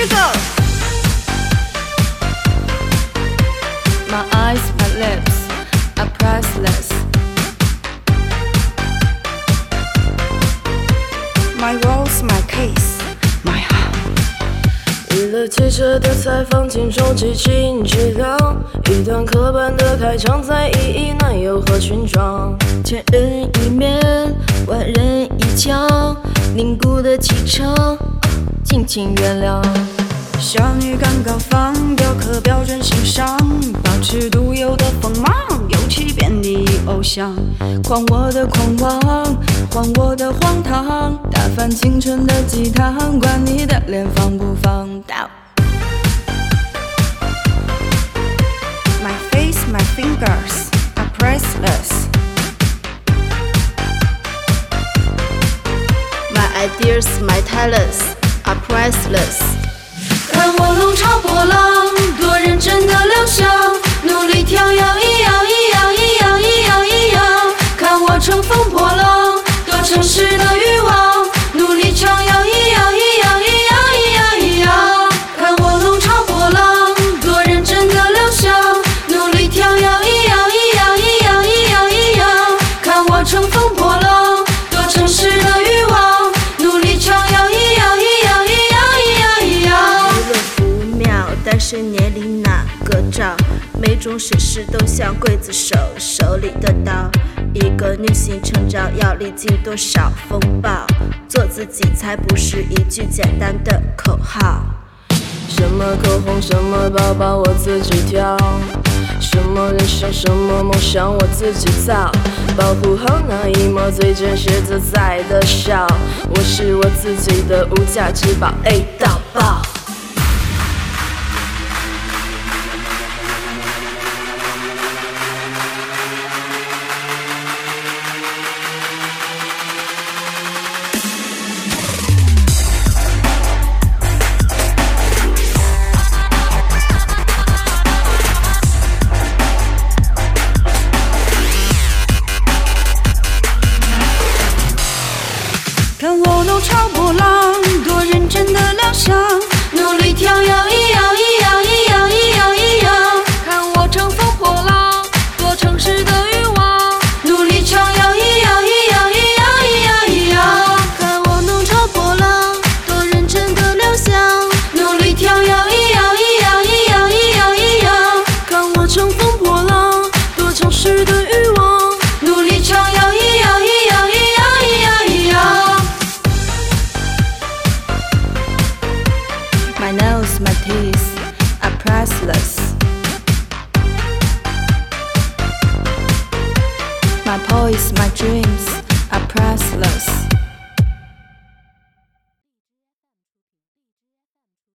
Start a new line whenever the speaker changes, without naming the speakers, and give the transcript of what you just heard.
Here you go.
My eyes, my lips are priceless.
My rose, my case, my heart.
娱乐记者的采访，听众激情治疗，一段刻板的开场，再一一男友和裙装。千人一面，万人一腔，凝固的气场，敬请原谅。
少女刚高仿，雕刻标准欣赏，保持独有的锋芒，勇气遍地偶像。狂我的狂妄，荒我的荒唐，打翻青春的鸡汤，管你的脸放不放。Down My face, my fingers are priceless.
My ideas, my talents are priceless.
看我笼罩波浪，多认真的亮相，努力跳摇，一摇一摇一摇一摇一摇。看我乘风破浪，多诚实的欲望，努力唱摇，一摇一摇一摇一摇一摇。看我笼罩波浪，多认真的亮相，努力跳摇，一摇一摇一摇一摇一摇。看我乘风破浪，多诚实的欲
是年龄哪个照？每种事事都像刽子手手里的刀。一个女性成长要历经多少风暴？做自己才不是一句简单的口号。什么口红，什么包包，我自己挑。什么人生，什么梦想，我自己造。保护好那一抹最真实自在的笑。我是我自己的无价之宝，A 到爆。
潮波浪，多认真的亮相，努力跳摇，一摇一摇一摇一摇一摇。看我乘风破浪，多诚实的欲望，努力唱摇，一摇一摇一摇一摇一摇。看我弄潮波浪，多认真的亮相，努力跳摇，一摇一摇一摇一摇一摇。看我乘风破浪，多诚实的欲望，
my dream.